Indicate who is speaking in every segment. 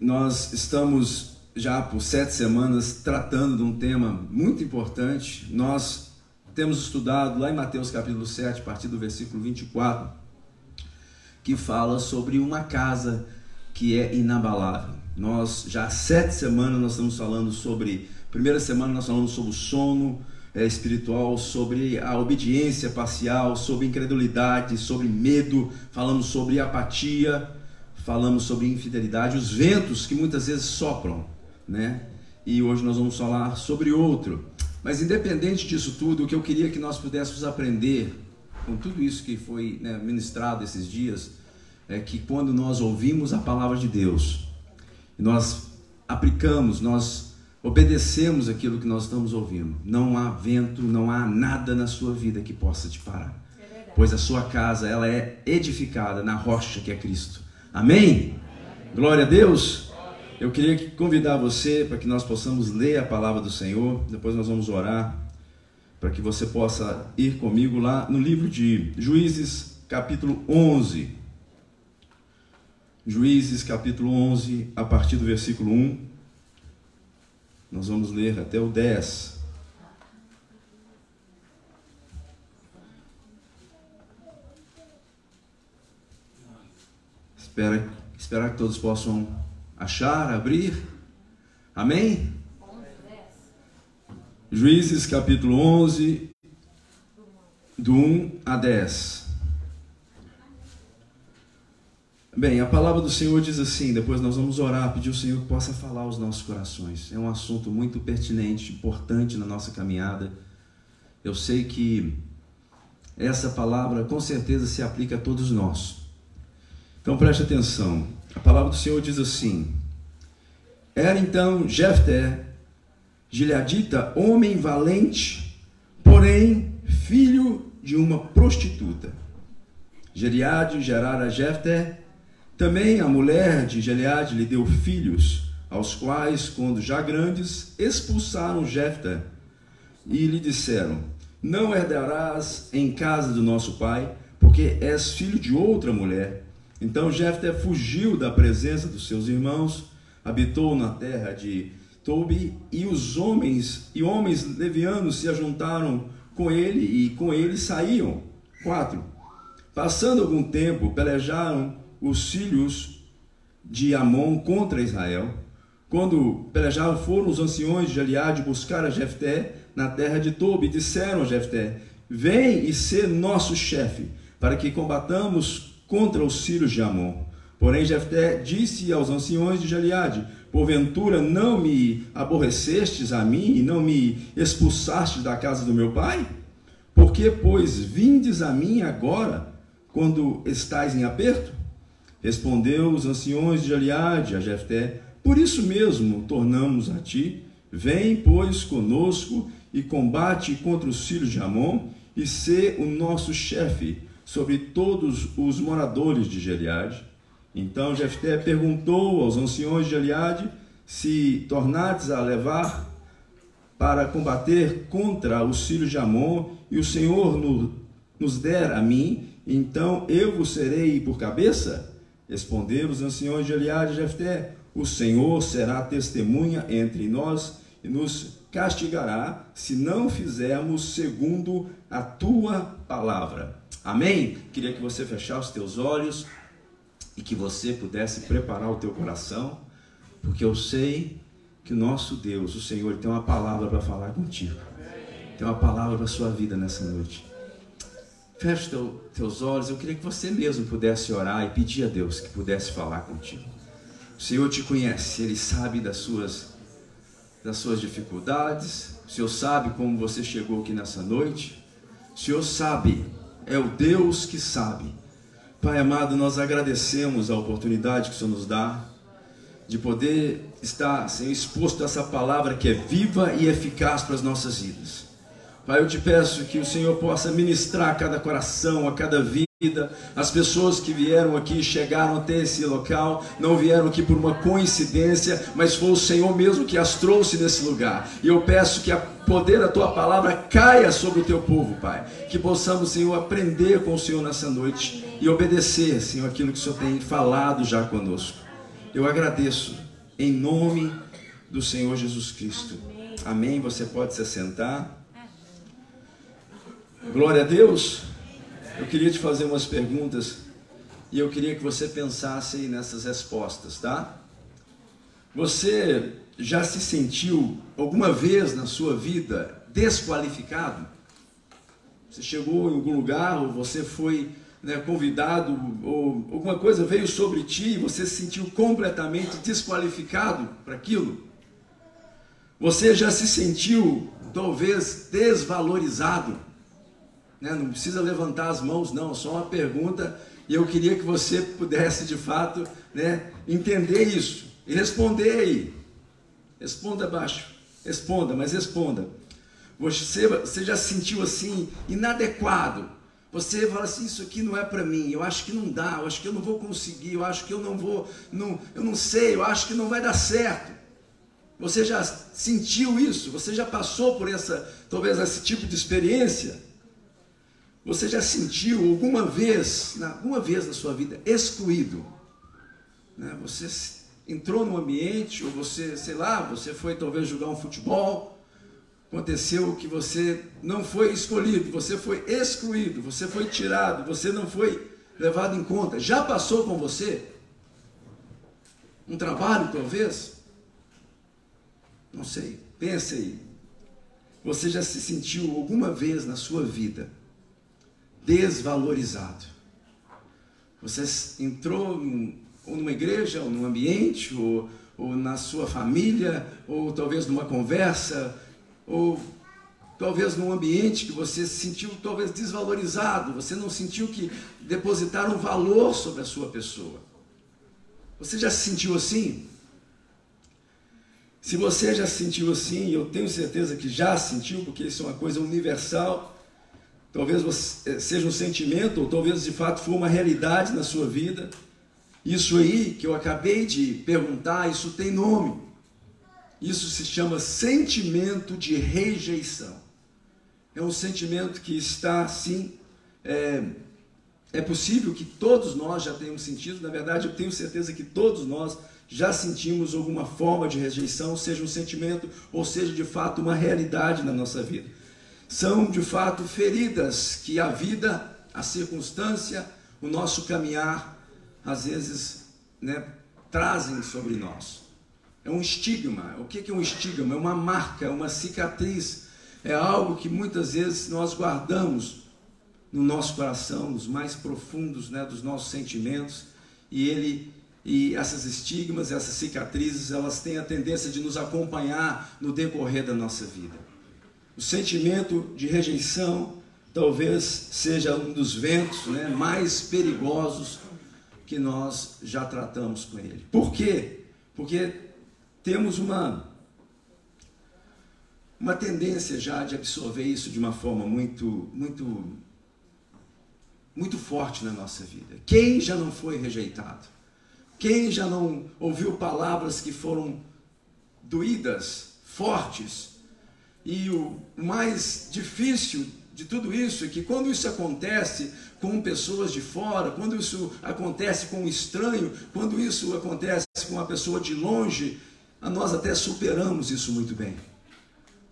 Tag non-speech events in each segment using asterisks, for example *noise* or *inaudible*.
Speaker 1: nós estamos já por sete semanas tratando de um tema muito importante. Nós temos estudado lá em Mateus capítulo 7, a partir do versículo 24, que fala sobre uma casa que é inabalável. Nós já há sete semanas nós estamos falando sobre, primeira semana nós falamos sobre o sono é, espiritual, sobre a obediência parcial, sobre incredulidade, sobre medo, falamos sobre apatia, falamos sobre infidelidade, os ventos que muitas vezes sopram, né? E hoje nós vamos falar sobre outro. Mas independente disso tudo, o que eu queria que nós pudéssemos aprender com tudo isso que foi né, ministrado esses dias é que quando nós ouvimos a palavra de Deus, nós aplicamos, nós obedecemos aquilo que nós estamos ouvindo, não há vento, não há nada na sua vida que possa te parar. É pois a sua casa ela é edificada na rocha que é Cristo. Amém? Glória a Deus. Eu queria convidar você para que nós possamos ler a palavra do Senhor. Depois nós vamos orar para que você possa ir comigo lá no livro de Juízes, capítulo 11. Juízes capítulo 11, a partir do versículo 1. Nós vamos ler até o 10. Espera, esperar que todos possam achar, abrir. Amém? Juízes capítulo 11, do 1 a 10. Bem, a palavra do Senhor diz assim, depois nós vamos orar, pedir ao Senhor que possa falar aos nossos corações. É um assunto muito pertinente, importante na nossa caminhada. Eu sei que essa palavra com certeza se aplica a todos nós. Então preste atenção. A palavra do Senhor diz assim: Era então Jefté, gileadita, homem valente, porém filho de uma prostituta. Gileade gerara Jefté também a mulher de Gileade lhe deu filhos, aos quais, quando já grandes, expulsaram Jefta e lhe disseram: Não herdarás em casa do nosso pai, porque és filho de outra mulher. Então Jefta fugiu da presença dos seus irmãos, habitou na terra de Tobi, e os homens e homens levianos se ajuntaram com ele e com ele saíam. 4. Passando algum tempo, pelejaram os filhos de Amon contra Israel. Quando pelejaram foram os anciões de Gileade buscar a Jefté na terra de Tobi e disseram a Jefté: Vem e ser nosso chefe, para que combatamos contra os filhos de Amon. Porém Jefté disse aos anciões de Gileade: Porventura não me aborrecestes a mim e não me expulsastes da casa do meu pai? Por que, pois, vindes a mim agora, quando estais em aperto? Respondeu os anciões de Gileade a Jefté: Por isso mesmo tornamos a ti. Vem, pois, conosco e combate contra os filhos de Amon e sê o nosso chefe sobre todos os moradores de Gileade. Então Jefté perguntou aos anciões de Gileade se tornates a levar para combater contra os filhos de Amon e o Senhor nos der a mim, então eu vos serei por cabeça? Responderam os anciões de Eliade e Jefté: O Senhor será testemunha entre nós e nos castigará se não fizermos segundo a tua palavra. Amém? Queria que você fechasse os teus olhos e que você pudesse preparar o teu coração, porque eu sei que o nosso Deus, o Senhor, tem uma palavra para falar contigo. Tem uma palavra para a sua vida nessa noite. Feche teu, teus olhos. Eu queria que você mesmo pudesse orar e pedir a Deus que pudesse falar contigo. O Senhor te conhece, Ele sabe das suas, das suas dificuldades. O Senhor sabe como você chegou aqui nessa noite. O Senhor sabe, é o Deus que sabe. Pai amado, nós agradecemos a oportunidade que o Senhor nos dá de poder estar Senhor, exposto a essa palavra que é viva e eficaz para as nossas vidas. Pai, eu te peço que o Senhor possa ministrar a cada coração, a cada vida. As pessoas que vieram aqui, chegaram até esse local, não vieram aqui por uma coincidência, mas foi o Senhor mesmo que as trouxe nesse lugar. E eu peço que o poder da tua palavra caia sobre o teu povo, Pai. Que possamos, Senhor, aprender com o Senhor nessa noite e obedecer, Senhor, aquilo que o Senhor tem falado já conosco. Eu agradeço em nome do Senhor Jesus Cristo. Amém. Você pode se assentar. Glória a Deus. Eu queria te fazer umas perguntas e eu queria que você pensasse nessas respostas, tá? Você já se sentiu alguma vez na sua vida desqualificado? Você chegou em algum lugar ou você foi né, convidado ou alguma coisa veio sobre ti e você se sentiu completamente desqualificado para aquilo? Você já se sentiu talvez desvalorizado? Né? Não precisa levantar as mãos, não, só uma pergunta e eu queria que você pudesse de fato né, entender isso e responder aí. Responda abaixo, responda, mas responda. Você, você já se sentiu assim, inadequado? Você fala assim, isso aqui não é para mim, eu acho que não dá, eu acho que eu não vou conseguir, eu acho que eu não vou, não, eu não sei, eu acho que não vai dar certo. Você já sentiu isso? Você já passou por essa, talvez esse tipo de experiência? Você já sentiu alguma vez, alguma vez na sua vida, excluído? Né? Você entrou num ambiente, ou você, sei lá, você foi talvez jogar um futebol, aconteceu que você não foi escolhido, você foi excluído, você foi tirado, você não foi levado em conta. Já passou com você? Um trabalho, talvez? Não sei, pense aí. Você já se sentiu alguma vez na sua vida desvalorizado? Você entrou ou numa igreja, ou num ambiente, ou, ou na sua família, ou talvez numa conversa, ou talvez num ambiente que você se sentiu talvez desvalorizado, você não sentiu que depositaram valor sobre a sua pessoa. Você já se sentiu assim? Se você já se sentiu assim, eu tenho certeza que já sentiu, porque isso é uma coisa universal, talvez eh, seja um sentimento, ou talvez de fato for uma realidade na sua vida. Isso aí que eu acabei de perguntar, isso tem nome. Isso se chama sentimento de rejeição. É um sentimento que está assim. É, é possível que todos nós já tenhamos sentido, na verdade, eu tenho certeza que todos nós já sentimos alguma forma de rejeição, seja um sentimento ou seja de fato uma realidade na nossa vida. São de fato feridas que a vida, a circunstância, o nosso caminhar, às vezes, né, trazem sobre nós. É um estigma. O que é um estigma? É uma marca, é uma cicatriz. É algo que muitas vezes nós guardamos no nosso coração, nos mais profundos né, dos nossos sentimentos, e ele e essas estigmas, essas cicatrizes, elas têm a tendência de nos acompanhar no decorrer da nossa vida. O sentimento de rejeição talvez seja um dos ventos né, mais perigosos que nós já tratamos com ele. Por quê? Porque temos uma, uma tendência já de absorver isso de uma forma muito, muito, muito forte na nossa vida. Quem já não foi rejeitado? Quem já não ouviu palavras que foram doídas, fortes? E o mais difícil de tudo isso é que quando isso acontece com pessoas de fora, quando isso acontece com um estranho, quando isso acontece com uma pessoa de longe, nós até superamos isso muito bem.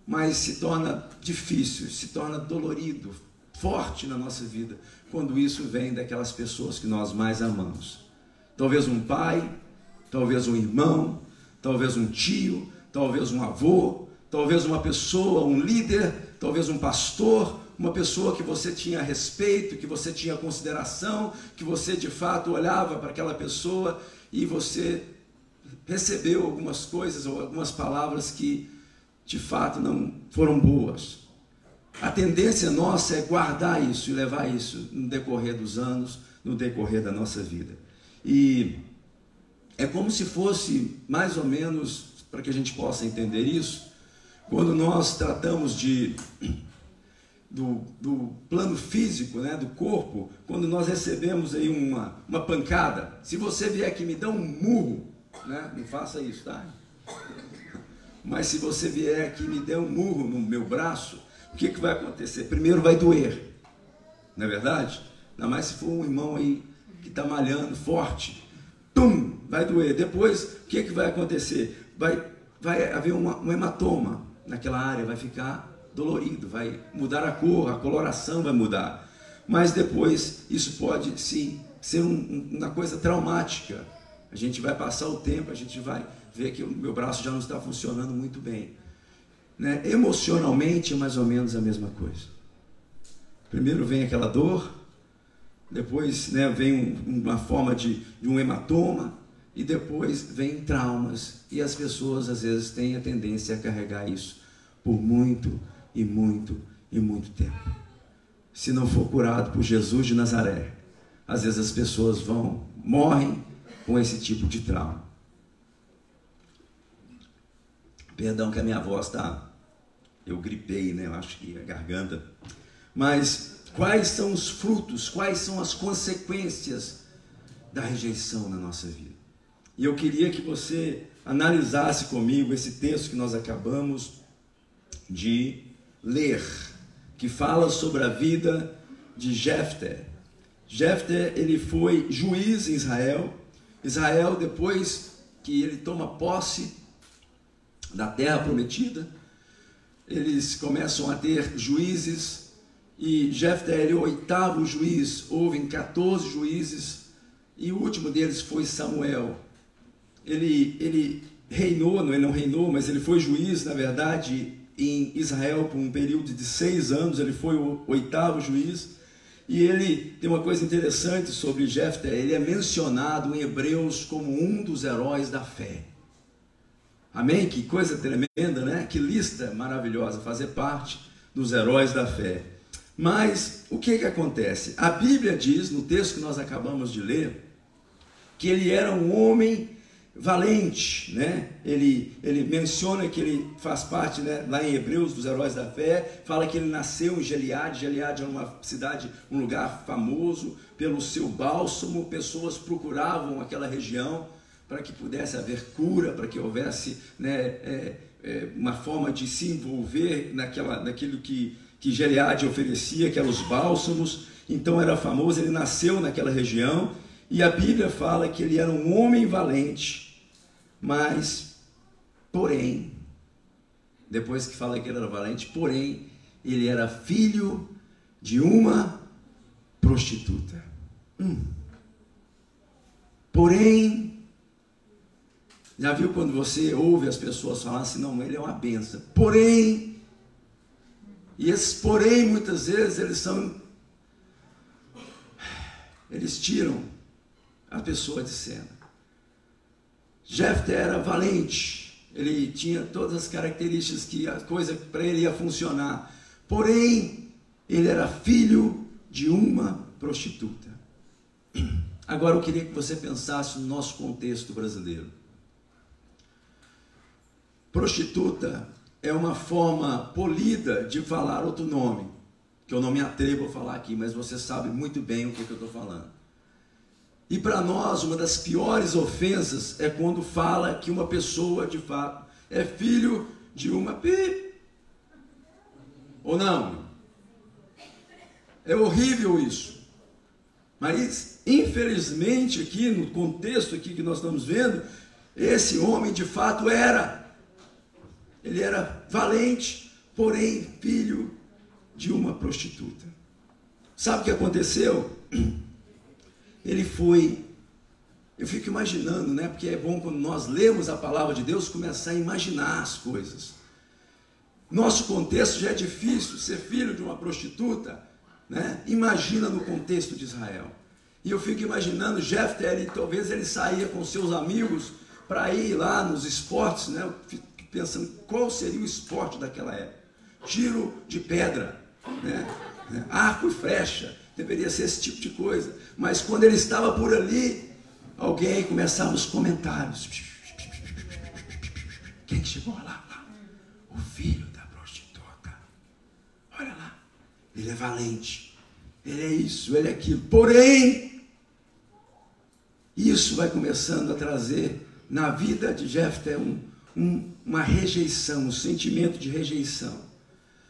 Speaker 1: Mas se torna difícil, se torna dolorido, forte na nossa vida, quando isso vem daquelas pessoas que nós mais amamos. Talvez um pai, talvez um irmão, talvez um tio, talvez um avô, talvez uma pessoa, um líder, talvez um pastor, uma pessoa que você tinha respeito, que você tinha consideração, que você de fato olhava para aquela pessoa e você recebeu algumas coisas ou algumas palavras que de fato não foram boas. A tendência nossa é guardar isso e levar isso no decorrer dos anos, no decorrer da nossa vida. E é como se fosse mais ou menos, para que a gente possa entender isso, quando nós tratamos de do, do, plano físico, né, do corpo, quando nós recebemos aí uma, uma pancada, se você vier aqui me dá um murro, né? Não faça isso, tá? Mas se você vier aqui me der um murro no meu braço, o que, que vai acontecer? Primeiro vai doer, não é verdade? Ainda mais se for um irmão aí que está malhando forte. Tum! vai doer. Depois, o que, que vai acontecer? Vai, vai haver uma, um hematoma naquela área, vai ficar dolorido, vai mudar a cor, a coloração vai mudar. Mas depois, isso pode sim ser um, uma coisa traumática. A gente vai passar o tempo, a gente vai ver que o meu braço já não está funcionando muito bem. Né? Emocionalmente é mais ou menos a mesma coisa. Primeiro vem aquela dor, depois né, vem um, uma forma de, de um hematoma, e depois vem traumas. E as pessoas às vezes têm a tendência a carregar isso por muito e muito e muito tempo. Se não for curado por Jesus de Nazaré, às vezes as pessoas vão, morrem com esse tipo de trauma. Perdão que a minha voz está. Eu gripei, né? Eu acho que a garganta. Mas quais são os frutos, quais são as consequências da rejeição na nossa vida? E eu queria que você analisasse comigo esse texto que nós acabamos de ler, que fala sobre a vida de Jefté. Jefté, ele foi juiz em Israel. Israel, depois que ele toma posse da terra prometida, eles começam a ter juízes e Jefté ele é o oitavo juiz, houve 14 juízes e o último deles foi Samuel. Ele, ele reinou, não, ele não reinou, mas ele foi juiz, na verdade, em Israel por um período de seis anos, ele foi o oitavo juiz. E ele tem uma coisa interessante sobre Jefté, ele é mencionado em Hebreus como um dos heróis da fé. Amém? Que coisa tremenda, né? Que lista maravilhosa, fazer parte dos heróis da fé. Mas o que que acontece? A Bíblia diz, no texto que nós acabamos de ler, que ele era um homem valente, né? Ele, ele menciona que ele faz parte, né, lá em Hebreus, dos heróis da fé, fala que ele nasceu em Gileade, Gileade é uma cidade, um lugar famoso pelo seu bálsamo, pessoas procuravam aquela região para que pudesse haver cura, para que houvesse né, é, é, uma forma de se envolver naquela, naquilo que, que Gileade oferecia, que eram os bálsamos, então era famoso, ele nasceu naquela região, e a Bíblia fala que ele era um homem valente, mas, porém, depois que fala que ele era valente, porém, ele era filho de uma prostituta. Hum. Porém, já viu quando você ouve as pessoas falar assim, não, ele é uma benção. Porém, e esses porém, muitas vezes, eles são. Eles tiram a pessoa de cena. Jefté era valente, ele tinha todas as características que a coisa para ele ia funcionar. Porém, ele era filho de uma prostituta. Agora eu queria que você pensasse no nosso contexto brasileiro. Prostituta é uma forma polida de falar outro nome, que eu não me atrevo a falar aqui, mas você sabe muito bem o que, que eu estou falando. E para nós, uma das piores ofensas é quando fala que uma pessoa, de fato, é filho de uma pi. Ou não? É horrível isso. Mas, infelizmente, aqui no contexto aqui que nós estamos vendo, esse homem de fato era. Ele era valente, porém filho de uma prostituta. Sabe o que aconteceu? *clears throat* ele foi. Eu fico imaginando, né? Porque é bom quando nós lemos a palavra de Deus começar a imaginar as coisas. Nosso contexto já é difícil, ser filho de uma prostituta, né? Imagina no contexto de Israel. E eu fico imaginando Jefté, ele, talvez ele saía com seus amigos para ir lá nos esportes, né? Eu fico pensando qual seria o esporte daquela época. Tiro de pedra, né? arco e flecha, deveria ser esse tipo de coisa. Mas quando ele estava por ali, alguém começava os comentários. Quem chegou lá? O filho da prostituta. Olha lá. Ele é valente. Ele é isso, ele é aquilo. Porém, isso vai começando a trazer na vida de Jefté um, um, uma rejeição, um sentimento de rejeição.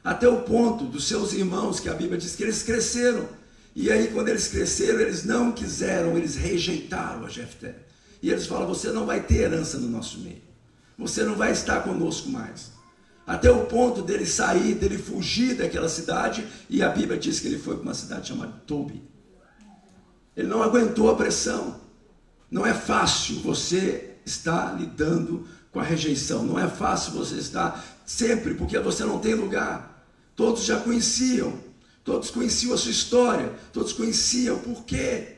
Speaker 1: Até o ponto dos seus irmãos, que a Bíblia diz que eles cresceram e aí, quando eles cresceram, eles não quiseram, eles rejeitaram a Jefté. E eles falam: Você não vai ter herança no nosso meio. Você não vai estar conosco mais. Até o ponto dele sair, dele fugir daquela cidade, e a Bíblia diz que ele foi para uma cidade chamada Tobi. Ele não aguentou a pressão. Não é fácil você estar lidando com a rejeição. Não é fácil você estar sempre, porque você não tem lugar. Todos já conheciam, todos conheciam a sua história, todos conheciam o porquê.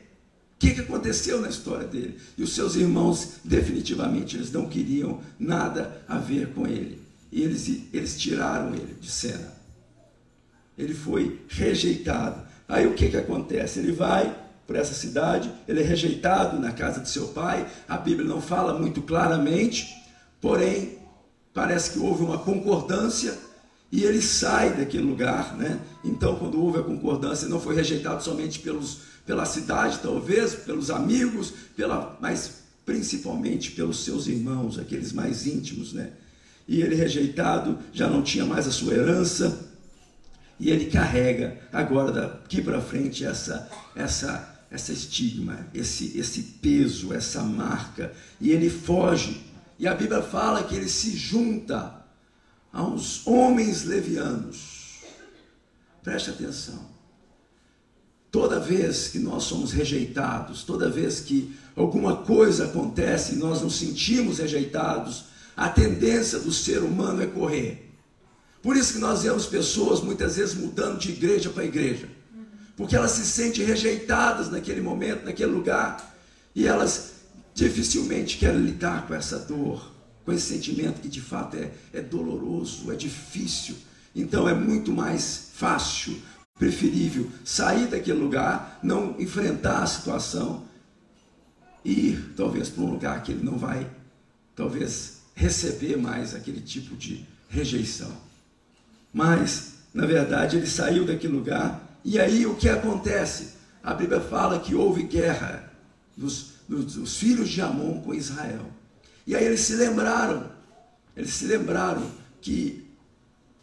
Speaker 1: O que, aconteceu na história dele? E os seus irmãos, definitivamente, eles não queriam nada a ver com ele. E eles, eles tiraram ele de cena. Ele foi rejeitado. Aí o que, que acontece? Ele vai por essa cidade, ele é rejeitado na casa de seu pai. A Bíblia não fala muito claramente, porém, parece que houve uma concordância e ele sai daquele lugar, né? Então, quando houve a concordância, não foi rejeitado somente pelos, pela cidade, talvez, pelos amigos, pela, mas principalmente pelos seus irmãos, aqueles mais íntimos, né? E ele rejeitado, já não tinha mais a sua herança, e ele carrega agora daqui para frente essa essa essa estigma, esse esse peso, essa marca, e ele foge. E a Bíblia fala que ele se junta a uns homens levianos. Preste atenção. Toda vez que nós somos rejeitados, toda vez que alguma coisa acontece e nós nos sentimos rejeitados, a tendência do ser humano é correr. Por isso que nós vemos pessoas muitas vezes mudando de igreja para igreja. Porque elas se sentem rejeitadas naquele momento, naquele lugar. E elas dificilmente querem lidar com essa dor, com esse sentimento que de fato é, é doloroso, é difícil. Então é muito mais fácil, preferível sair daquele lugar, não enfrentar a situação e ir talvez para um lugar que ele não vai, talvez, receber mais aquele tipo de rejeição. Mas, na verdade, ele saiu daquele lugar e aí o que acontece? A Bíblia fala que houve guerra dos, dos, dos filhos de Amon com Israel. E aí eles se lembraram, eles se lembraram que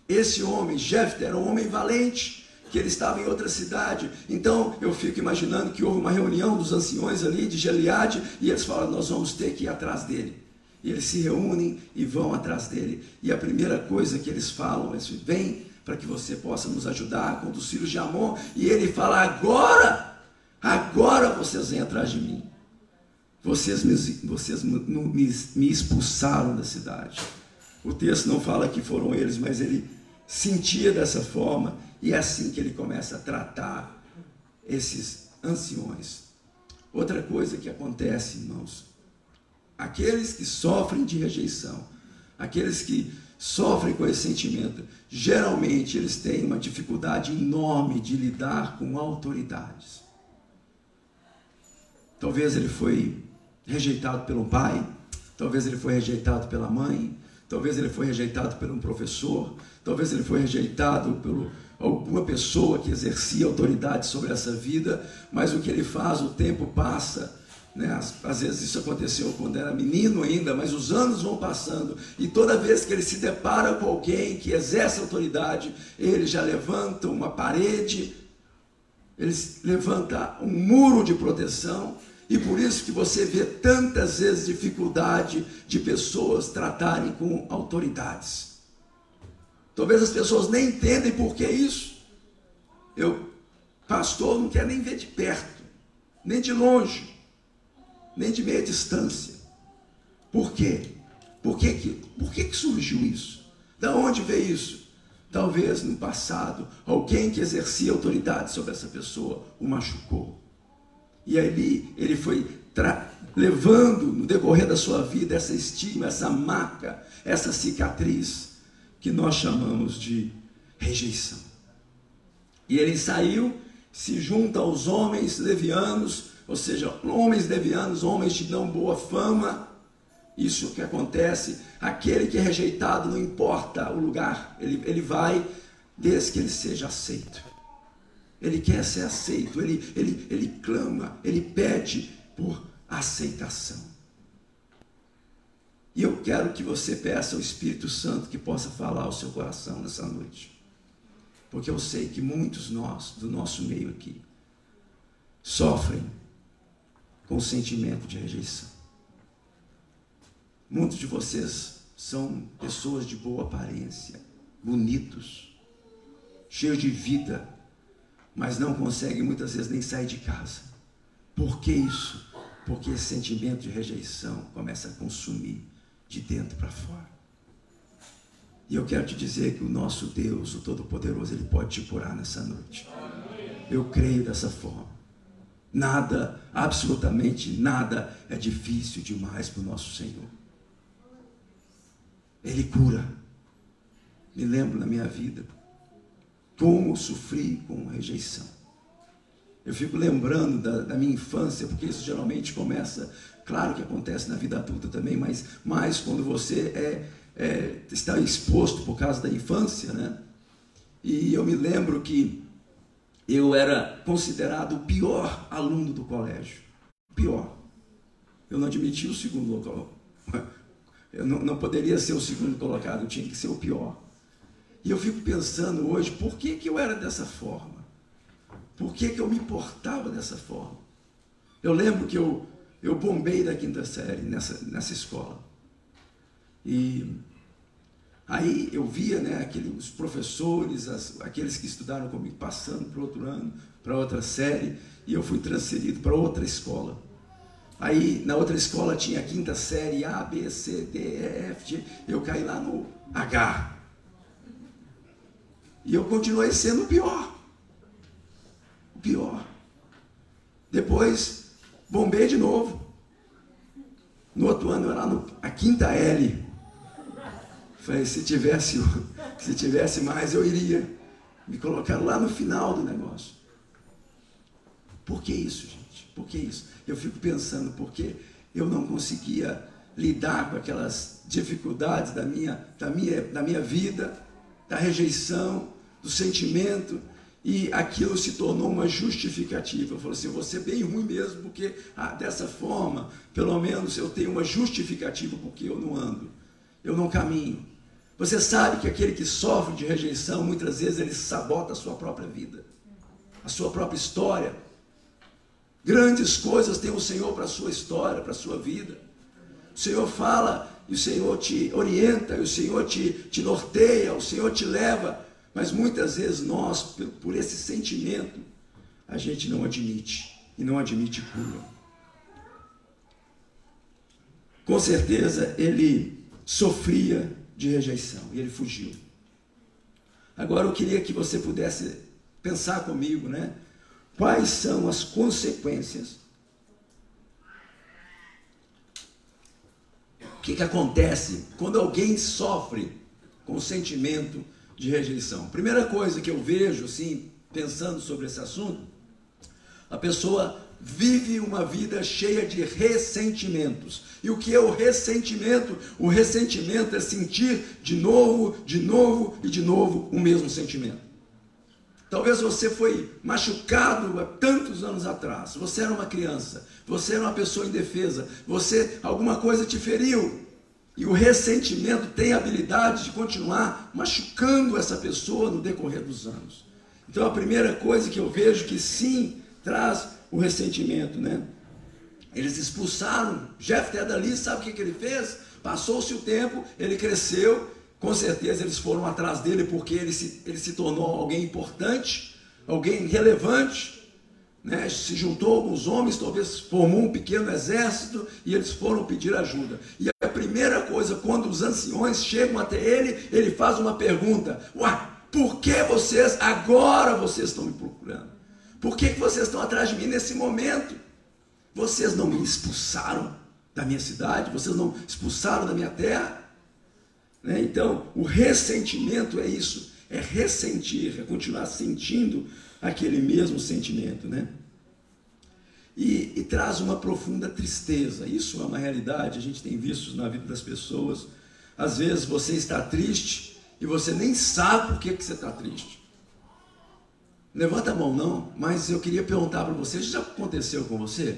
Speaker 1: esse homem, Jefter, era um homem valente, que ele estava em outra cidade. Então eu fico imaginando que houve uma reunião dos anciões ali de Gileade e eles falam: Nós vamos ter que ir atrás dele. E eles se reúnem e vão atrás dele. E a primeira coisa que eles falam é: Vem para que você possa nos ajudar com os filhos de Amon. E ele fala: Agora, agora vocês vêm atrás de mim. Vocês, me, vocês me, me expulsaram da cidade. O texto não fala que foram eles, mas ele sentia dessa forma, e é assim que ele começa a tratar esses anciões. Outra coisa que acontece, irmãos, aqueles que sofrem de rejeição, aqueles que sofrem com esse sentimento, geralmente eles têm uma dificuldade enorme de lidar com autoridades. Talvez ele foi rejeitado pelo pai, talvez ele foi rejeitado pela mãe, talvez ele foi rejeitado por um professor, talvez ele foi rejeitado por alguma pessoa que exercia autoridade sobre essa vida, mas o que ele faz, o tempo passa, né? Às, vezes isso aconteceu quando era menino ainda, mas os anos vão passando e toda vez que ele se depara com alguém que exerce autoridade, ele já levanta uma parede, ele levanta um muro de proteção e por isso que você vê tantas vezes dificuldade de pessoas tratarem com autoridades. Talvez as pessoas nem entendem por que isso. Eu, pastor, não quer nem ver de perto, nem de longe, nem de meia distância. Por quê? Por que, que, por que, que surgiu isso? Da onde veio isso? Talvez no passado, alguém que exercia autoridade sobre essa pessoa o machucou. E ali ele foi levando no decorrer da sua vida essa estigma, essa marca, essa cicatriz que nós chamamos de rejeição. E ele saiu, se junta aos homens levianos, ou seja, homens levianos, homens de não boa fama. Isso que acontece, aquele que é rejeitado, não importa o lugar, ele, ele vai desde que ele seja aceito. Ele quer ser aceito, ele, ele, ele clama, ele pede por aceitação. E eu quero que você peça ao Espírito Santo que possa falar ao seu coração nessa noite. Porque eu sei que muitos nós, do nosso meio aqui, sofrem com o sentimento de rejeição. muitos de vocês são pessoas de boa aparência, bonitos, cheios de vida, mas não conseguem muitas vezes nem sair de casa. Por que isso? Porque esse sentimento de rejeição começa a consumir de dentro para fora. E eu quero te dizer que o nosso Deus, o Todo-Poderoso, Ele pode te curar nessa noite. Eu creio dessa forma. Nada, absolutamente nada é difícil demais para o nosso Senhor. Ele cura. Me lembro na minha vida como sofri com rejeição. Eu fico lembrando da, da, minha infância, porque isso geralmente começa, claro que acontece na vida adulta também, mas mais quando você é, é, está exposto por causa da infância, né? E eu me lembro que eu era considerado o pior aluno do colégio. Pior. Eu não admitia o segundo local. *laughs* Eu não, não poderia ser o segundo colocado, eu tinha que ser o pior. E eu fico pensando hoje, por que, que eu era dessa forma? Por que, que eu me portava dessa forma? Eu lembro que eu, eu bombei da quinta série nessa, nessa escola. E aí eu via né, aquele, os professores, as, aqueles que estudaram comigo, passando para outro ano, para outra série, e eu fui transferido para outra escola. Aí na outra escola tinha a quinta série A, B, C, D, E, F, G. Eu caí lá no H. E eu continuei sendo o pior. O pior. Depois, bombei de novo. No outro ano, eu era no, a quinta L. Falei, se tivesse, *laughs* se tivesse mais, eu iria. Me colocaram lá no final do negócio. Por que isso, gente? Por que isso? Eu fico pensando, porque eu não conseguia lidar com aquelas dificuldades da minha, da minha, da minha vida, da rejeição, do sentimento, e aquilo se tornou uma justificativa. Eu falei assim, você é bem ruim mesmo, porque ah, dessa forma, pelo menos eu tenho uma justificativa porque eu não ando, eu não caminho. Você sabe que aquele que sofre de rejeição, muitas vezes ele sabota a sua própria vida, a sua própria história. Grandes coisas tem o Senhor para a sua história, para a sua vida. O Senhor fala, o Senhor te orienta, o Senhor te, te norteia, o Senhor te leva mas muitas vezes nós, por esse sentimento, a gente não admite e não admite cura. Com certeza ele sofria de rejeição e ele fugiu. Agora eu queria que você pudesse pensar comigo, né? Quais são as consequências? O que, que acontece quando alguém sofre com o sentimento de rejeição. Primeira coisa que eu vejo, assim, pensando sobre esse assunto, a pessoa vive uma vida cheia de ressentimentos. E o que é o ressentimento? O ressentimento é sentir de novo, de novo e de novo o mesmo sentimento. Talvez você foi machucado há tantos anos atrás. Você era uma criança, você era uma pessoa indefesa, você alguma coisa te feriu. E o ressentimento tem a habilidade de continuar machucando essa pessoa no decorrer dos anos. Então a primeira coisa que eu vejo que sim traz o ressentimento, né? Eles expulsaram Jefté dali, sabe o que, que ele fez? Passou-se o tempo, ele cresceu, com certeza eles foram atrás dele porque ele se, ele se tornou alguém importante, alguém relevante, né, se juntou alguns homens, talvez formou um pequeno exército e eles foram pedir ajuda. E a primeira coisa, quando os anciões chegam até ele, ele faz uma pergunta: Ué, por que vocês, agora vocês estão me procurando? Por que, que vocês estão atrás de mim nesse momento? Vocês não me expulsaram da minha cidade, vocês não expulsaram da minha terra. Né? Então, o ressentimento é isso, é ressentir, é continuar sentindo aquele mesmo sentimento, né? E, e, traz uma profunda tristeza. Isso é uma realidade, a gente tem visto na vida das pessoas. Às vezes você está triste e você nem sabe por que, que você está triste. Levanta a mão, não, mas eu queria perguntar para você: já aconteceu com você?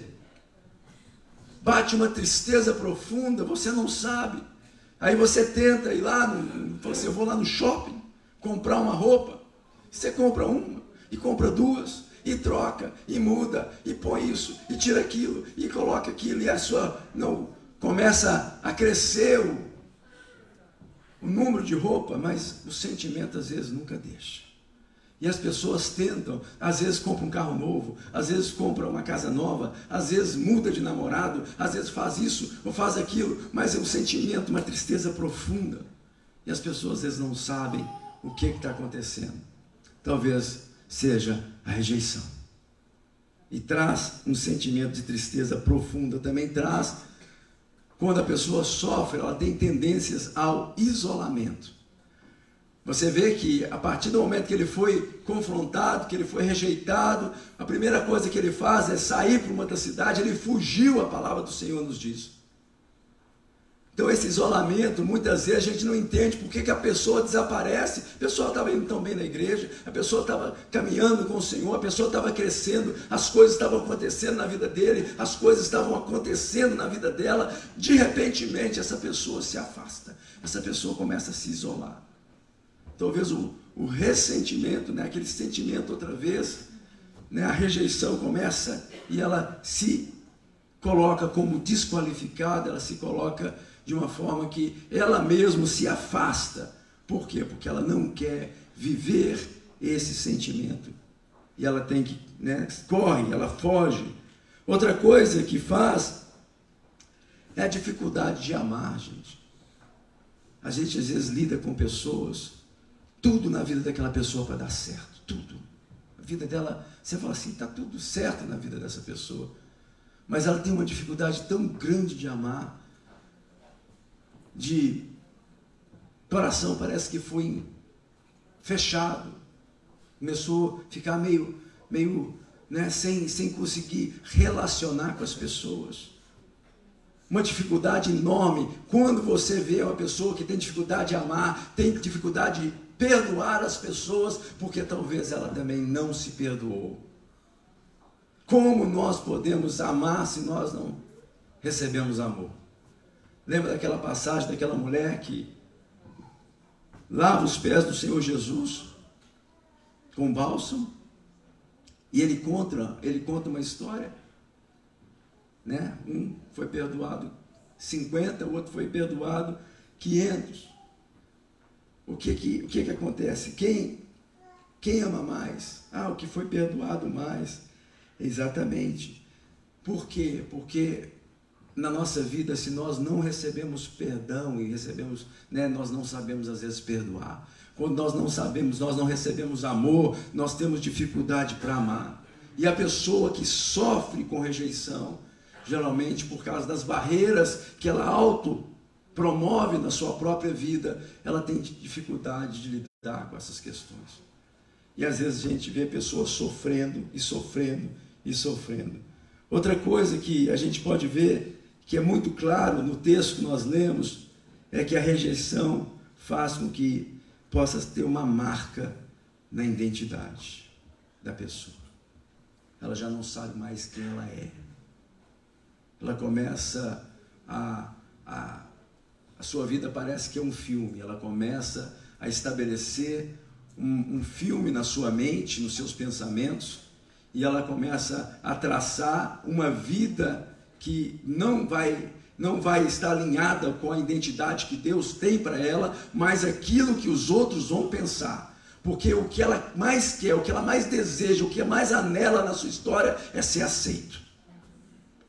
Speaker 1: Bate uma tristeza profunda, você não sabe. Aí você tenta ir lá, no, você eu vou lá no shopping comprar uma roupa. Você compra uma, e compra duas, e troca, e muda, e põe isso, e tira aquilo, e coloca aquilo, e a sua, não,
Speaker 2: começa a crescer o, o número de roupa, mas o sentimento às vezes nunca deixa. E as pessoas tentam, às vezes compram um carro novo, às vezes compram uma casa nova, às vezes muda de namorado, às vezes faz isso ou faz aquilo, mas é um sentimento, uma tristeza profunda. E as pessoas às vezes não sabem o que está acontecendo. Talvez seja a rejeição. E traz um sentimento de tristeza profunda, também traz, quando a pessoa sofre, ela tem tendências ao isolamento. Você vê que a partir do momento que ele foi confrontado, que ele foi rejeitado, a primeira coisa que ele faz é sair para uma outra cidade, ele fugiu, a palavra do Senhor nos diz. Então, esse isolamento, muitas vezes a gente não entende por que, que a pessoa desaparece. A pessoa estava indo tão bem na igreja, a pessoa estava caminhando com o Senhor, a pessoa estava crescendo, as coisas estavam acontecendo na vida dele, as coisas estavam acontecendo na vida dela. De repente, essa pessoa se afasta, essa pessoa começa a se isolar talvez o, o ressentimento, né, aquele sentimento outra vez, né, a rejeição começa e ela se coloca como desqualificada, ela se coloca de uma forma que ela mesma se afasta. Por quê? Porque ela não quer viver esse sentimento. E ela tem que, né, corre, ela foge. Outra coisa que faz é a dificuldade de amar, gente. A gente às vezes lida com pessoas tudo na vida daquela pessoa para dar certo, tudo. A vida dela, você fala assim, está tudo certo na vida dessa pessoa. Mas ela tem uma dificuldade tão grande de amar, de coração parece que foi fechado, começou a ficar meio, meio né, sem, sem conseguir relacionar com as pessoas. Uma dificuldade enorme quando você vê uma pessoa que tem dificuldade de amar, tem dificuldade de perdoar as pessoas, porque talvez ela também não se perdoou. Como nós podemos amar se nós não recebemos amor? Lembra daquela passagem daquela mulher que lava os pés do Senhor Jesus com bálsamo? E ele conta, ele conta uma história, né? Um foi perdoado 50, o outro foi perdoado 500 o que que, o que, que acontece? Quem, quem ama mais? Ah, o que foi perdoado mais. Exatamente. Por quê? Porque na nossa vida, se nós não recebemos perdão e recebemos, né, nós não sabemos às vezes perdoar. Quando nós não sabemos, nós não recebemos amor, nós temos dificuldade para amar. E a pessoa que sofre com rejeição, geralmente por causa das barreiras que ela auto promove na sua própria vida, ela tem dificuldade de lidar com essas questões. E às vezes a gente vê pessoas sofrendo e sofrendo e sofrendo. Outra coisa que a gente pode ver, que é muito claro no texto que nós lemos, é que a rejeição faz com que possa ter uma marca na identidade da pessoa. Ela já não sabe mais quem ela é. Ela começa a, a a sua vida parece que é um filme. Ela começa a estabelecer um, um filme na sua mente, nos seus pensamentos, e ela começa a traçar uma vida que não vai não vai estar alinhada com a identidade que Deus tem para ela, mas aquilo que os outros vão pensar. Porque o que ela mais quer, o que ela mais deseja, o que mais anela na sua história é ser aceito.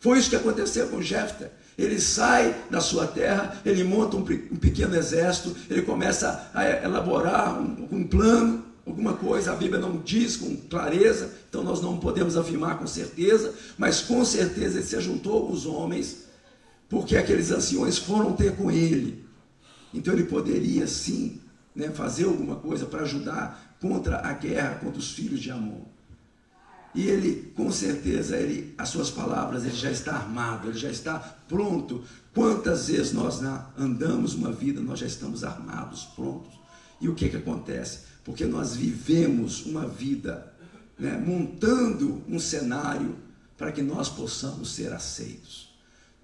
Speaker 2: Foi isso que aconteceu com Jefter. Ele sai da sua terra, ele monta um, pequeno exército, ele começa a elaborar um, um plano, alguma coisa, a Bíblia não diz com clareza, então nós não podemos afirmar com certeza, mas com certeza ele se juntou com os homens, porque aqueles anciões foram ter com ele. Então ele poderia sim né, fazer alguma coisa para ajudar contra a guerra contra os filhos de Amon. E ele, com certeza, ele, as suas palavras, ele já está armado, ele já está pronto. Quantas vezes nós andamos uma vida, nós já estamos armados, prontos. E o que, que acontece? Porque nós vivemos uma vida né, montando um cenário para que nós possamos ser aceitos.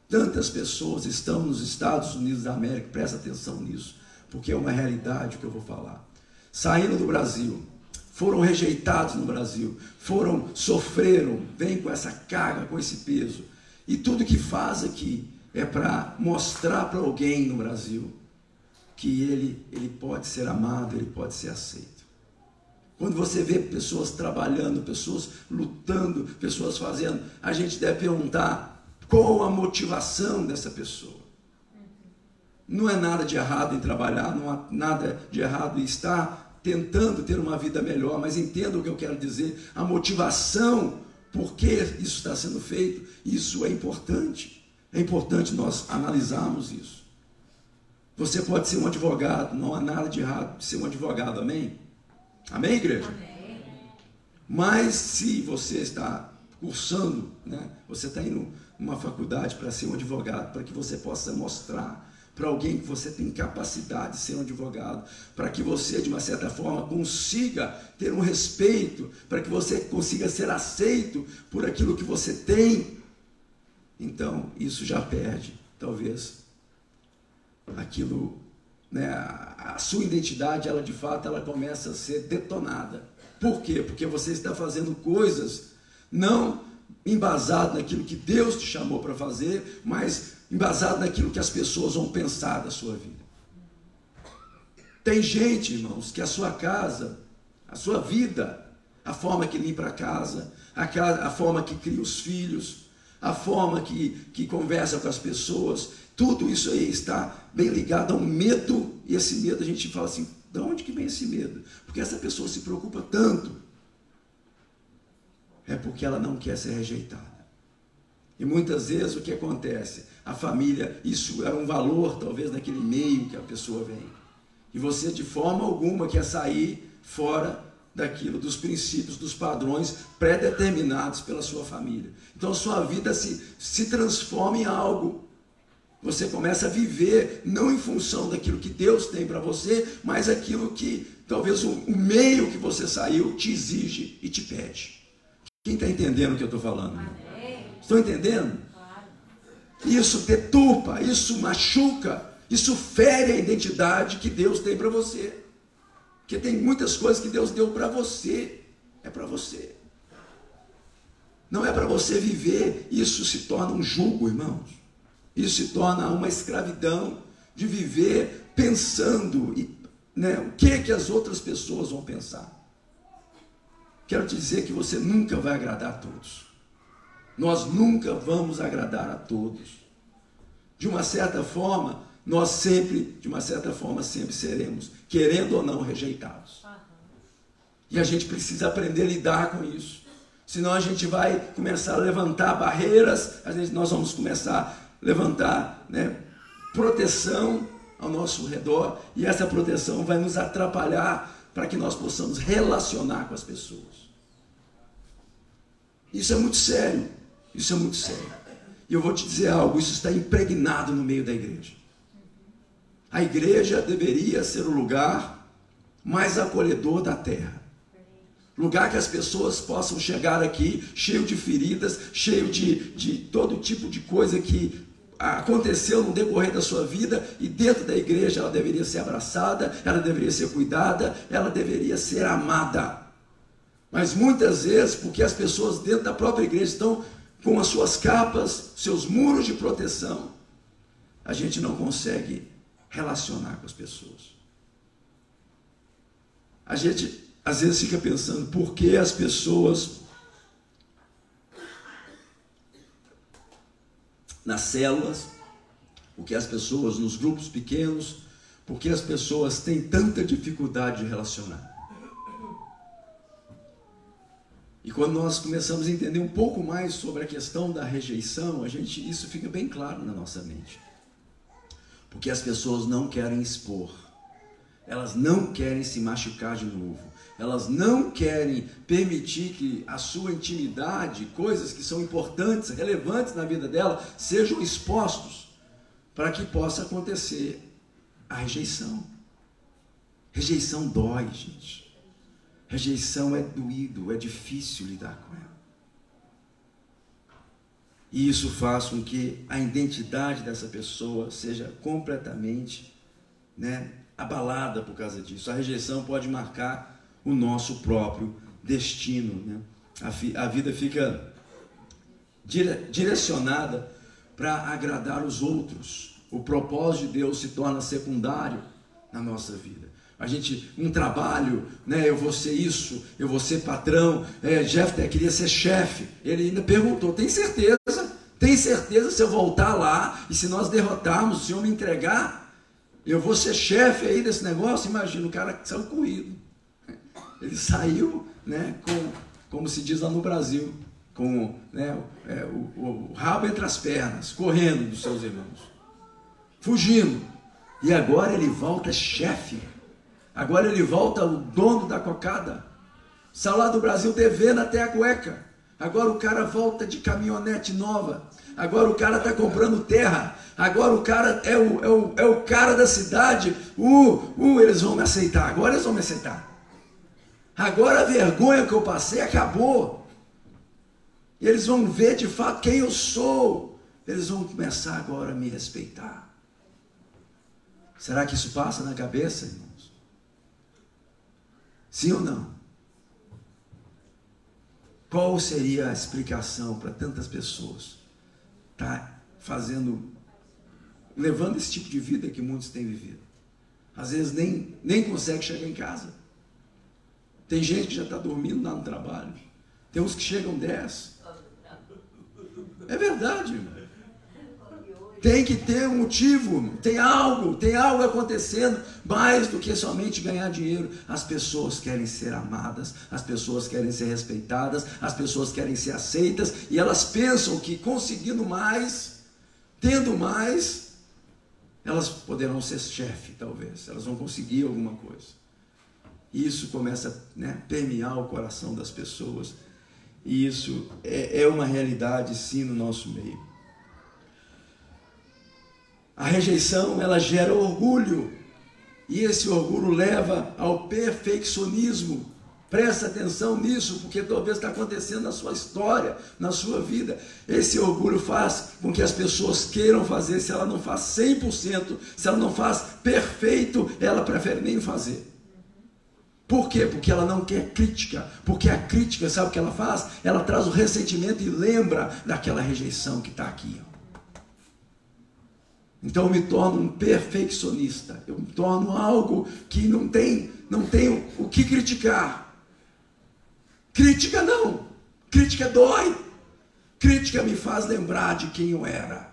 Speaker 2: Tantas pessoas estão nos Estados Unidos da América, presta atenção nisso, porque é uma realidade o que eu vou falar. Saindo do Brasil, foram rejeitados no Brasil, foram, sofreram, vêm com essa carga, com esse peso. E tudo que faz aqui, é para mostrar para alguém no Brasil que ele, ele pode ser amado, ele pode ser aceito. Quando você vê pessoas trabalhando, pessoas lutando, pessoas fazendo, a gente deve perguntar qual a motivação dessa pessoa. Não é nada de errado em trabalhar, não há nada de errado em estar tentando ter uma vida melhor, mas entenda o que eu quero dizer. A motivação, por que isso está sendo feito, isso é importante. É importante nós analisarmos isso. Você pode ser um advogado, não há nada de errado de ser um advogado, amém? Amém, igreja? Amém. Mas se você está cursando, né, você está indo numa faculdade para ser um advogado, para que você possa mostrar para alguém que você tem capacidade de ser um advogado, para que você, de uma certa forma, consiga ter um respeito, para que você consiga ser aceito por aquilo que você tem. Então, isso já perde, talvez, aquilo, né, a, sua identidade, ela de fato, ela começa a ser detonada. Por quê? Porque você está fazendo coisas não embasado naquilo que Deus te chamou para fazer, mas embasado naquilo que as pessoas vão pensar da sua vida. Tem gente, irmãos, que a sua casa, a sua vida, a forma que limpa a casa, a, casa, a forma que cria os filhos, a forma que, que conversa com as pessoas, tudo isso aí está bem ligado a um medo, e esse medo a gente fala assim: de onde que vem esse medo? Porque essa pessoa se preocupa tanto, é porque ela não quer ser rejeitada. E muitas vezes o que acontece? A família, isso é um valor talvez naquele meio que a pessoa vem. E você de forma alguma quer sair fora daquilo, dos princípios, dos padrões pré-determinados pela sua família. Então a sua vida se, se transforma em algo. Você começa a viver não em função daquilo que Deus tem para você, mas aquilo que talvez o, o meio que você saiu te exige e te pede. Quem está entendendo o que eu estou falando? Estão entendendo? Isso deturpa, isso machuca, isso fere a identidade que Deus tem para você. Porque tem muitas coisas que Deus deu para você, é para você. Não é para você viver, isso se torna um jugo, irmãos. Isso se torna uma escravidão de viver pensando e, né, o que que as outras pessoas vão pensar. Quero te dizer que você nunca vai agradar a todos. Nós nunca vamos agradar a todos. De uma certa forma, nós sempre, de uma certa forma, sempre seremos, querendo ou não, rejeitados. E a gente precisa aprender a lidar com isso. Senão a gente vai começar a levantar barreiras, a gente, nós vamos começar a levantar né, proteção ao nosso redor, e essa proteção vai nos atrapalhar para que nós possamos relacionar com as pessoas. Isso é muito sério. Isso é muito sério. E eu vou te dizer algo: isso está impregnado no meio da igreja. A igreja deveria ser o lugar mais acolhedor da terra. Lugar que as pessoas possam chegar aqui cheio de feridas, cheio de, de todo tipo de coisa que aconteceu no decorrer da sua vida e dentro da igreja ela deveria ser abraçada, ela deveria ser cuidada, ela deveria ser amada. Mas muitas vezes, porque as pessoas dentro da própria igreja estão com as suas capas, seus muros de proteção, a gente não consegue relacionar com as pessoas. A gente às vezes fica pensando por que as pessoas nas células, por que as pessoas nos grupos pequenos, por que as pessoas têm tanta dificuldade de relacionar. E quando nós começamos a entender um pouco mais sobre a questão da rejeição, a gente isso fica bem claro na nossa mente. Porque as pessoas não querem expor. Elas não querem se machucar de novo. Elas não querem permitir que a sua intimidade, coisas que são importantes, relevantes na vida dela, sejam expostos para que possa acontecer a rejeição. Rejeição dói, gente. Rejeição é doído, é difícil lidar com ela. E isso faz com que a identidade dessa pessoa seja completamente né, abalada por causa disso. A rejeição pode marcar o nosso próprio destino. Né? A, a vida fica dire, direcionada para agradar os outros. O propósito de Deus se torna secundário na nossa vida. A gente, um trabalho, né? Eu vou ser isso, eu vou ser patrão. É, Jeff queria ser chefe. Ele ainda perguntou: tem certeza? Tem certeza se eu voltar lá e se nós derrotarmos, o Senhor me entregar, eu vou ser chefe aí desse negócio? Imagina, o cara saiu corrido. Ele saiu, né, com, como se diz lá no Brasil, com né, é, o, o rabo entre as pernas, correndo dos seus irmãos, fugindo. E agora ele volta chefe. Agora ele volta o dono da cocada. Lá do Brasil devendo até a cueca. Agora o cara volta de caminhonete nova. Agora o cara está comprando terra. Agora o cara é o, é o, é o cara da cidade. Uh, uh, eles vão me aceitar. Agora eles vão me aceitar. Agora a vergonha que eu passei acabou. Eles vão ver de fato quem eu sou. Eles vão começar agora a me respeitar. Será que isso passa na cabeça, irmãos? Sim ou não? Qual seria a explicação para tantas pessoas tá fazendo, levando esse tipo de vida que muitos têm vivido? Às vezes nem, nem consegue chegar em casa. Tem gente que já está dormindo lá no trabalho. Tem uns que chegam 10. É verdade. Tem que ter um motivo, tem algo, tem algo acontecendo mais do que somente ganhar dinheiro. As pessoas querem ser amadas, as pessoas querem ser respeitadas, as pessoas querem ser aceitas e elas pensam que conseguindo mais, tendo mais, elas poderão ser chefe, talvez, elas vão conseguir alguma coisa. E isso começa a né, permear o coração das pessoas. E isso é, é uma realidade, sim, no nosso meio. A rejeição, ela gera orgulho. E esse orgulho leva ao perfeccionismo. Presta atenção nisso, porque talvez está acontecendo na sua história, na sua vida. Esse orgulho faz com que as pessoas queiram fazer. Se ela não faz 100%, se ela não faz perfeito, ela prefere nem fazer. Por quê? Porque ela não quer crítica. Porque a crítica, sabe o que ela faz? Ela traz o ressentimento e lembra daquela rejeição que está aqui. Ó. Então eu me torno um perfeccionista. Eu me torno algo que não tem, não tem o que criticar. Crítica não. Crítica dói. Crítica me faz lembrar de quem eu era.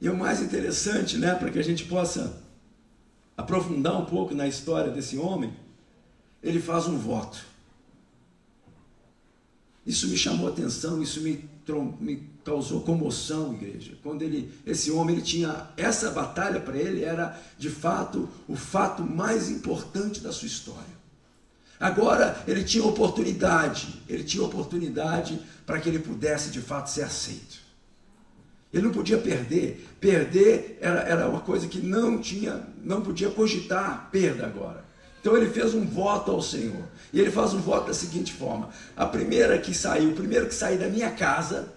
Speaker 2: E o mais interessante, né, para que a gente possa aprofundar um pouco na história desse homem, ele faz um voto. Isso me chamou atenção, isso me, me causou comoção, igreja. Quando ele, esse homem, ele tinha essa batalha para ele era de fato o fato mais importante da sua história. Agora ele tinha oportunidade, ele tinha oportunidade para que ele pudesse de fato ser aceito. Ele não podia perder. Perder era, era uma coisa que não tinha, não podia cogitar perda agora. Então ele fez um voto ao Senhor. E ele faz um voto da seguinte forma: a primeira que saiu, o primeiro que sair da minha casa,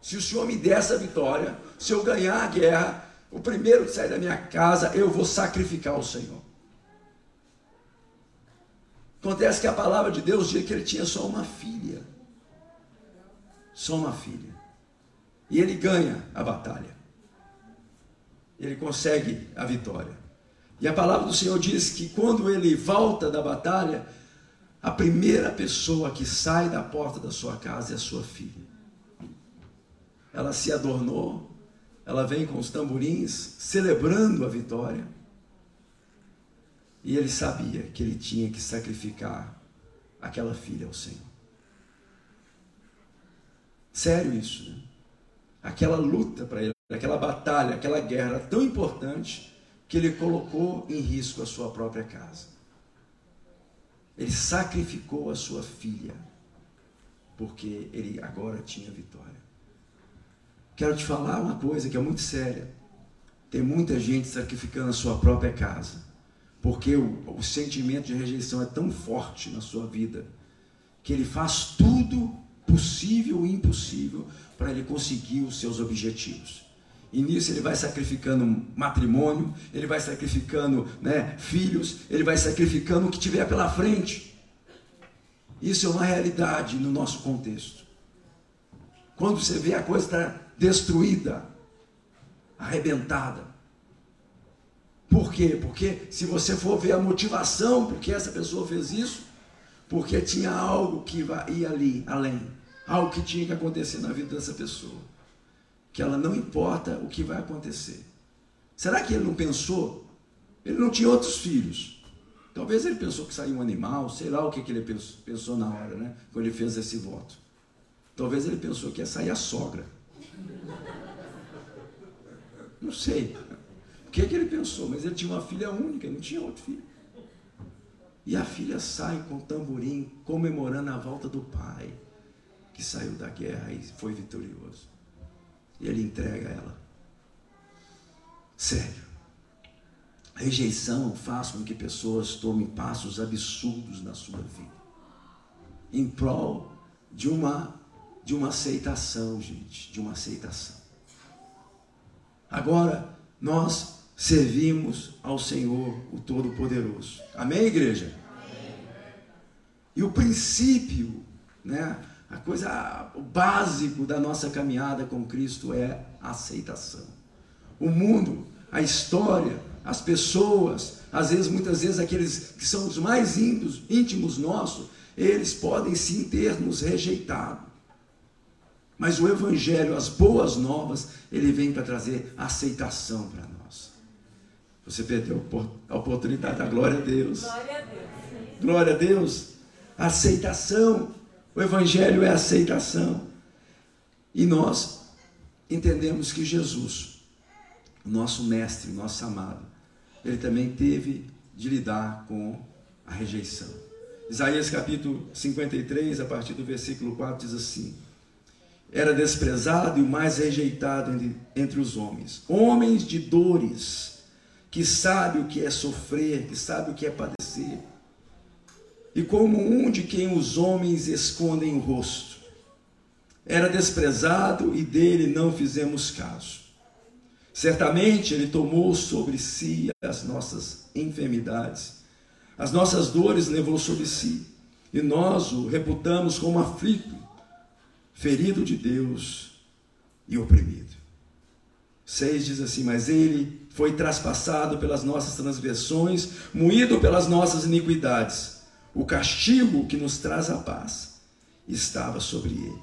Speaker 2: se o Senhor me der essa vitória, se eu ganhar a guerra, o primeiro que sair da minha casa, eu vou sacrificar o Senhor. Acontece que a palavra de Deus diz que ele tinha só uma filha. Só uma filha. E ele ganha a batalha. Ele consegue a vitória. E a palavra do Senhor diz que quando ele volta da batalha, a primeira pessoa que sai da porta da sua casa é a sua filha ela se adornou, ela vem com os tamborins, celebrando a vitória. E ele sabia que ele tinha que sacrificar aquela filha ao Senhor. Sério isso, né? Aquela luta para ele, aquela batalha, aquela guerra tão importante que ele colocou em risco a sua própria casa. Ele sacrificou a sua filha, porque ele agora tinha vitória. Quero te falar uma coisa que é muito séria. Tem muita gente sacrificando a sua própria casa, porque o, o sentimento de rejeição é tão forte na sua vida que ele faz tudo possível e impossível para ele conseguir os seus objetivos. E nisso ele vai sacrificando matrimônio, ele vai sacrificando né, filhos, ele vai sacrificando o que tiver pela frente. Isso é uma realidade no nosso contexto. Quando você vê a coisa está destruída, arrebentada. Por quê? Porque se você for ver a motivação por que essa pessoa fez isso, porque tinha algo que ia ali, além, algo que tinha que acontecer na vida dessa pessoa, que ela não importa o que vai acontecer. Será que ele não pensou? Ele não tinha outros filhos. Talvez ele pensou que saiu um animal, sei lá o que, que ele pensou, pensou na hora, né? Quando ele fez esse voto. Talvez ele pensou que ia sair a sogra. Não sei o que, que ele pensou, mas ele tinha uma filha única, não tinha outro filho. E a filha sai com o tamborim, comemorando a volta do pai, que saiu da guerra e foi vitorioso. E ele entrega ela. Sério. A rejeição faz com que pessoas tomem passos absurdos na sua vida. Em prol de uma de uma aceitação, gente, de uma aceitação. Agora, nós servimos ao Senhor, o Todo-Poderoso. Amém, igreja? Amém. E o princípio, né, a coisa, o básico da nossa caminhada com Cristo é a aceitação. O mundo, a história, as pessoas, às vezes, muitas vezes, aqueles que são os mais íntimos, íntimos nossos, eles podem sim ter nos rejeitado. Mas o Evangelho, as boas novas, ele vem para trazer aceitação para nós. Você perdeu a oportunidade da glória a Deus. Glória a Deus. Glória a Deus. Aceitação. O Evangelho é aceitação. E nós entendemos que Jesus, o nosso mestre, nosso amado, ele também teve de lidar com a rejeição. Isaías capítulo 53, a partir do versículo 4, diz assim: era desprezado e o mais rejeitado entre, os homens. Homens de dores, que sabe o que é sofrer, que sabe o que é padecer. E como um de quem os homens escondem o rosto. Era desprezado e dele não fizemos caso. Certamente ele tomou sobre si as nossas enfermidades, as nossas dores levou sobre si, e nós o reputamos como aflito ferido de Deus e oprimido. 6 diz assim: Mas ele foi traspassado pelas nossas transgressões, moído pelas nossas iniquidades. O castigo que nos traz a paz estava sobre ele.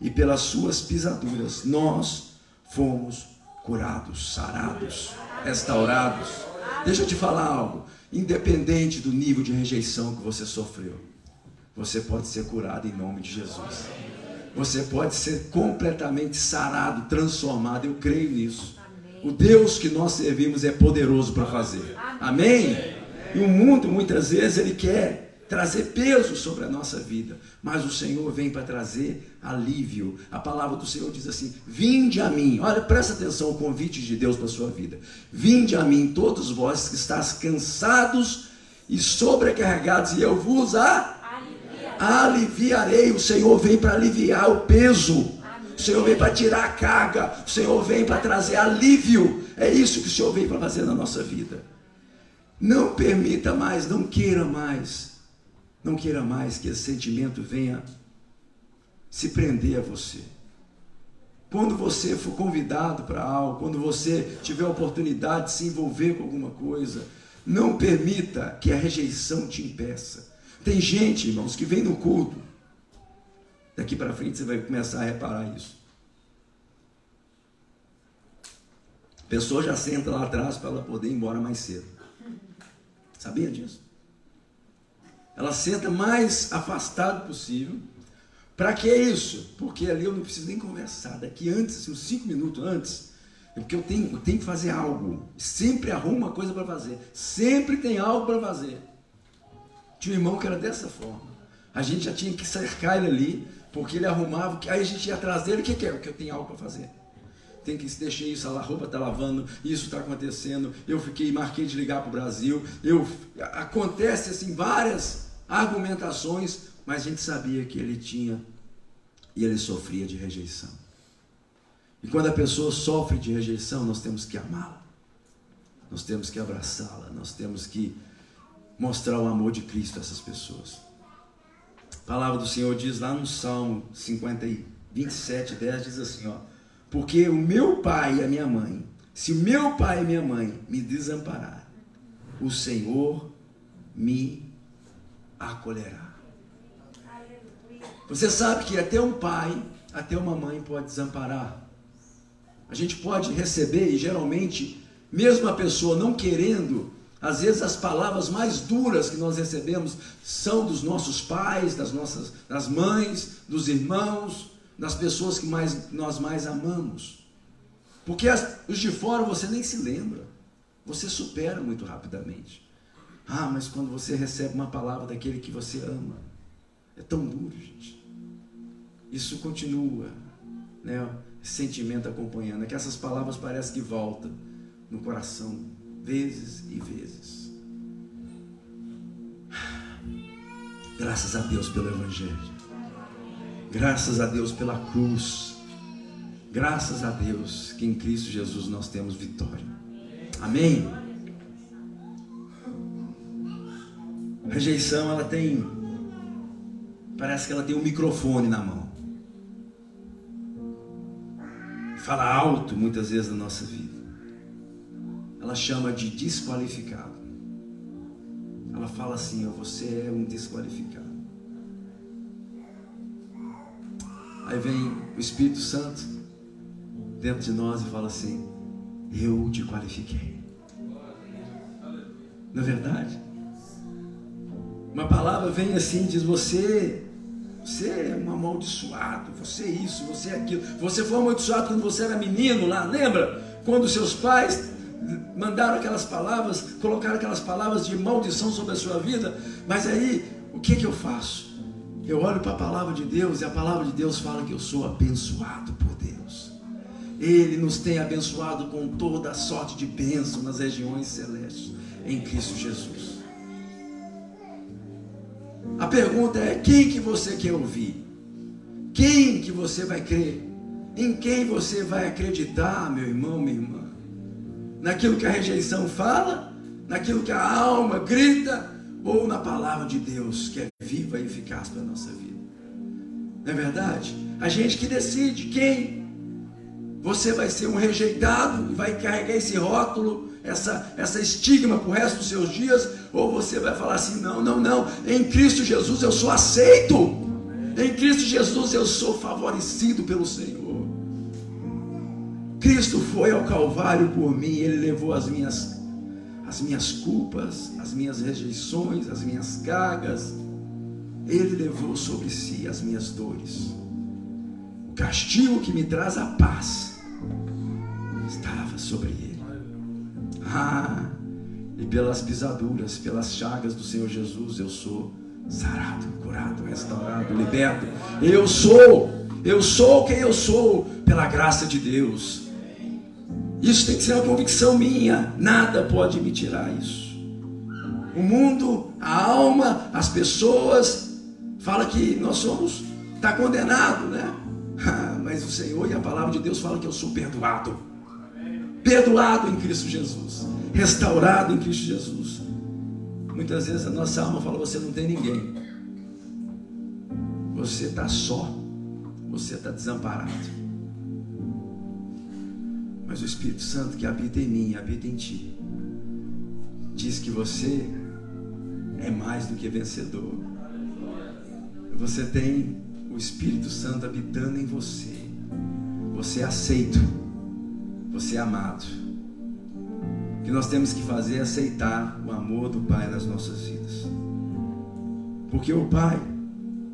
Speaker 2: E pelas suas pisaduras nós fomos curados, sarados, restaurados. Deixa eu te falar algo. Independente do nível de rejeição que você sofreu, você pode ser curado em nome de Jesus você pode ser completamente sarado, transformado. Eu creio nisso. Amém. O Deus que nós servimos é poderoso para fazer. Amém? Amém? E o mundo, muitas vezes, ele quer trazer peso sobre a nossa vida, mas o Senhor vem para trazer alívio. A palavra do Senhor diz assim: Vinde a mim. Olha, presta atenção ao convite de Deus para a sua vida. Vinde a mim, todos vós que estáis cansados e sobrecarregados, e eu vos a aliviarei. O Senhor vem para aliviar o peso. O Senhor vem para tirar a carga. O Senhor vem para trazer alívio. É isso que o Senhor vem para fazer na nossa vida. Não permita mais, não queira mais. Não queira mais que esse sentimento venha se prender a você. Quando você for convidado para algo, quando você tiver a oportunidade de se envolver com alguma coisa, não permita que a rejeição te impeça. Tem gente, irmãos, que vem no culto. Daqui para frente você vai começar a reparar isso. A pessoa já senta lá atrás para ela poder ir embora mais cedo. Sabia disso? Ela senta mais afastado possível. Para que isso? Porque ali eu não preciso nem conversar. Daqui antes, assim, uns cinco minutos antes, é porque eu tenho, eu tenho que fazer algo. Sempre arrumo uma coisa para fazer. Sempre tem algo para fazer. Tinha um irmão que era dessa forma. A gente já tinha que cercar ele ali, porque ele arrumava, aí a gente ia atrás dele, o que, que é? Porque eu tenho algo para fazer. Tem que deixar isso, a roupa está lavando, isso está acontecendo, eu fiquei, marquei de ligar para o Brasil, eu, acontece assim várias argumentações, mas a gente sabia que ele tinha e ele sofria de rejeição. E quando a pessoa sofre de rejeição, nós temos que amá-la, nós temos que abraçá-la, nós temos que mostrar o amor de Cristo a essas pessoas. A palavra do Senhor diz lá no Salmo 50, 27, 10 diz assim, ó. Porque o meu pai e a minha mãe, se o meu pai e minha mãe me desamparar, o Senhor me acolherá. Você sabe que até um pai, até uma mãe pode desamparar. A gente pode receber, e geralmente, mesmo a pessoa não querendo, às vezes as palavras mais duras que nós recebemos são dos nossos pais, das nossas das mães, dos irmãos, das pessoas que mais, nós mais amamos. Porque as, os de fora você nem se lembra. Você supera muito rapidamente. Ah, mas quando você recebe uma palavra daquele que você ama, é tão duro, gente. Isso continua, né? Sentimento acompanhando. É que essas palavras parecem que voltam no coração vezes e vezes. Graças a Deus pelo Evangelho. Graças a Deus pela cruz. Graças a Deus que em Cristo Jesus nós temos vitória. Amém? Rejeição, ela tem. Parece que ela tem um microfone na mão. Fala alto muitas vezes na nossa vida. Ela chama de desqualificado. Ela fala assim: ó, você é um desqualificado. Aí vem o Espírito Santo dentro de nós e fala assim: Eu te qualifiquei. Não é verdade? Uma palavra vem assim, diz: Você, você é um amaldiçoado, você é isso, você é aquilo. Você foi amaldiçoado quando você era menino lá, lembra? Quando seus pais mandaram aquelas palavras, colocaram aquelas palavras de maldição sobre a sua vida, mas aí, o que, que eu faço? Eu olho para a palavra de Deus e a palavra de Deus fala que eu sou abençoado por Deus. Ele nos tem abençoado com toda a sorte de bênção nas regiões celestes em Cristo Jesus. A pergunta é: quem que você quer ouvir? Quem que você vai crer? Em quem você vai acreditar, meu irmão, minha irmã? Naquilo que a rejeição fala? Naquilo que a alma grita? Ou na palavra de Deus, que é viva e eficaz para a nossa vida? Não é verdade? A gente que decide quem. Você vai ser um rejeitado e vai carregar esse rótulo essa, essa estigma para o resto dos seus dias, ou você vai falar assim: não, não, não, em Cristo Jesus eu sou aceito, em Cristo Jesus eu sou favorecido pelo Senhor. Cristo foi ao Calvário por mim, Ele levou as minhas, as minhas culpas, as minhas rejeições, as minhas cargas, Ele levou sobre si as minhas dores. O castigo que me traz a paz estava sobre Ele. Ah, e pelas pisaduras, pelas chagas do Senhor Jesus, eu sou sarado, curado, restaurado, liberto. Eu sou, eu sou quem eu sou, pela graça de Deus. Isso tem que ser uma convicção minha, nada pode me tirar isso. O mundo, a alma, as pessoas, fala que nós somos, está condenado, né? *laughs* Mas o Senhor e a palavra de Deus fala que eu sou perdoado perdoado em Cristo Jesus, restaurado em Cristo Jesus. Muitas vezes a nossa alma fala: você não tem ninguém, você está só, você está desamparado. Mas o Espírito Santo que habita em mim, habita em ti, diz que você é mais do que vencedor. Você tem o Espírito Santo habitando em você. Você é aceito você é amado. O que nós temos que fazer é aceitar o amor do Pai nas nossas vidas. Porque o Pai